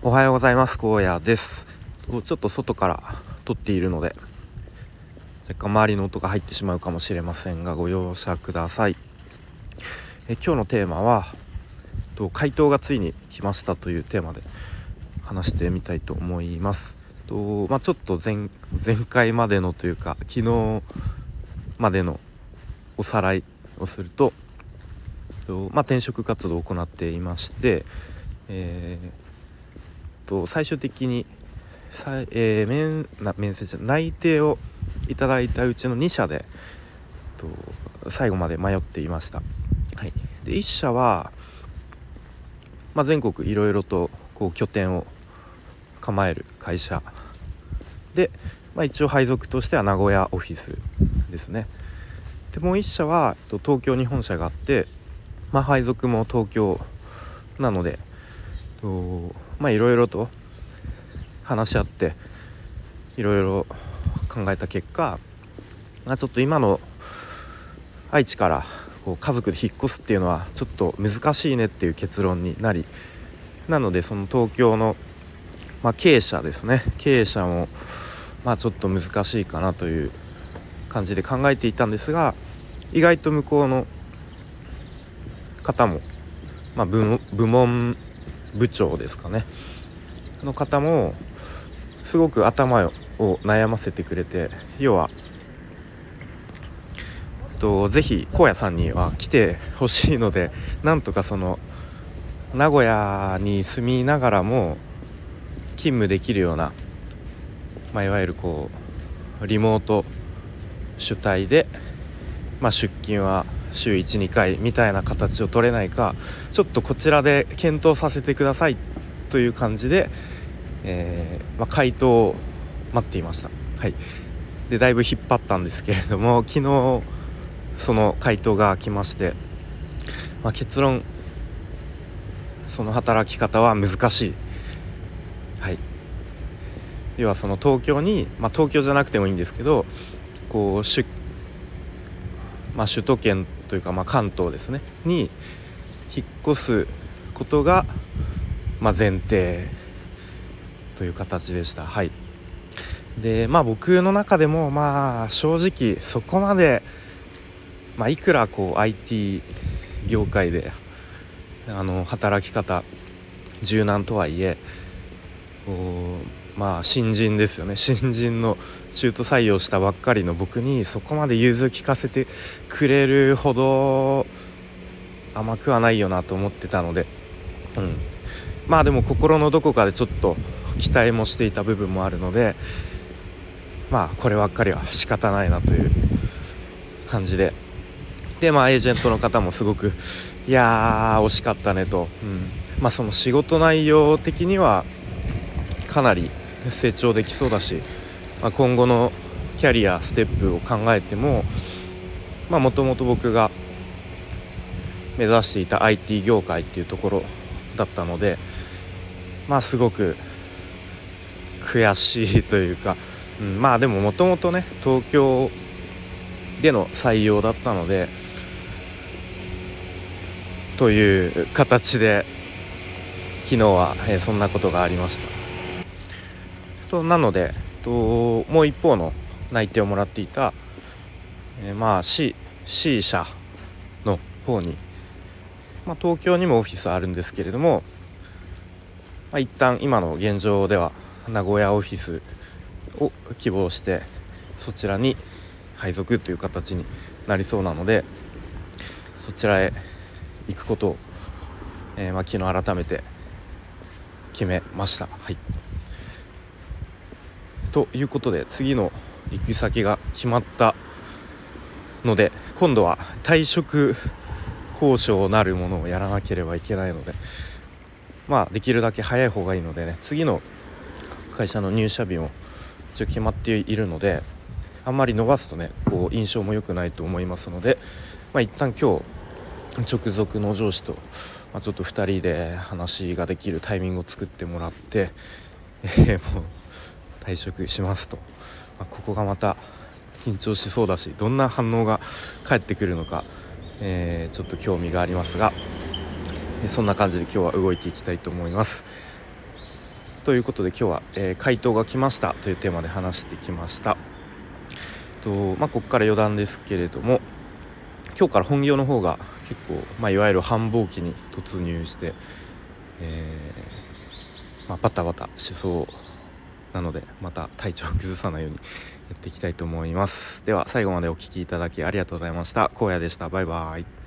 おはようございます。荒野です。ちょっと外から撮っているので若干周りの音が入ってしまうかもしれませんがご容赦ください。え今日のテーマはと回答がついに来ましたというテーマで話してみたいと思います。と、まあ、ちょっと前前回までのというか昨日までのおさらいをするとと、まあ、転職活動を行っていまして、えーと最終的にさ、えー、面な面接内定をいただいたうちの2社でと最後まで迷っていました、はい、で1社は、まあ、全国いろいろとこう拠点を構える会社。で、まあ、一応配属としては名古屋オフィスですね。でもう1社は東京に本社があって、まあ、配属も東京なのでとまあいろいろと話し合っていろいろ考えた結果、まあ、ちょっと今の愛知からこう家族で引っ越すっていうのはちょっと難しいねっていう結論になりなのでその東京の、まあ、経営者ですね。経営者もまあちょっと難しいかなという感じで考えていたんですが意外と向こうの方も、まあ、部門部長ですかね。の方もすごく頭を悩ませてくれて要はとぜひ荒野さんには来てほしいのでなんとかその名古屋に住みながらも勤務できるような、まあ、いわゆるこうリモート主体で、まあ、出勤は週12回みたいな形を取れないかちょっとこちらで検討させてくださいという感じで、えー、まあ、回答を待っていました。はい、でだいぶ引っ張ったんですけれども 昨日その回答が来まして、まあ、結論その働き方は難しい。はい要はその東京に、まあ、東京じゃなくてもいいんですけどこう出まあ、首都圏というか、まあ、関東ですね。に引っ越すことが、まあ、前提という形でした。はい。でまあ僕の中でもまあ正直そこまで、まあ、いくらこう IT 業界であの働き方柔軟とはいえこうまあ新人ですよね。新人の中途採用したばっかりの僕にそこまで融通聞かせてくれるほど甘くはないよなと思ってたので、うん、まあでも心のどこかでちょっと期待もしていた部分もあるのでまあこればっかりは仕方ないなという感じで。でまあエージェントの方もすごくいやー惜しかったねと、うん、まあその仕事内容的にはかなり成長できそうだし、まあ、今後のキャリアステップを考えてももともと僕が目指していた IT 業界っていうところだったのでまあすごく悔しいというか、うん、まあでももともとね東京での採用だったのでという形で昨日は、えー、そんなことがありました。となのでともう一方の内定をもらっていた、えー、まあ C, C 社の方に、まあ、東京にもオフィスあるんですけれども、まあ、一旦今の現状では名古屋オフィスを希望してそちらに配属という形になりそうなのでそちらへ行くことを、えー、まあ、昨日改めて決めました。はいということで次の行き先が決まったので今度は退職交渉なるものをやらなければいけないのでまあできるだけ早い方がいいのでね次の会社の入社日も一応決まっているのであんまり伸ばすとねこう印象も良くないと思いますのでまあ一旦今日直属の上司と、まあ、ちょっと2人で話ができるタイミングを作ってもらって、えー、もう退職しますと、まあ、ここがまた緊張しそうだしどんな反応が返ってくるのか、えー、ちょっと興味がありますがそんな感じで今日は動いていきたいと思います。ということで今日は、えー、回答が来ましたというテーマで話してきました。とまあここから余談ですけれども今日から本業の方が結構、まあ、いわゆる繁忙期に突入して、えー、まあ、バタバタしそうなのでまた体調を崩さないようにやっていきたいと思います。では最後までお聴きいただきありがとうございました。荒野でした。バイバイ。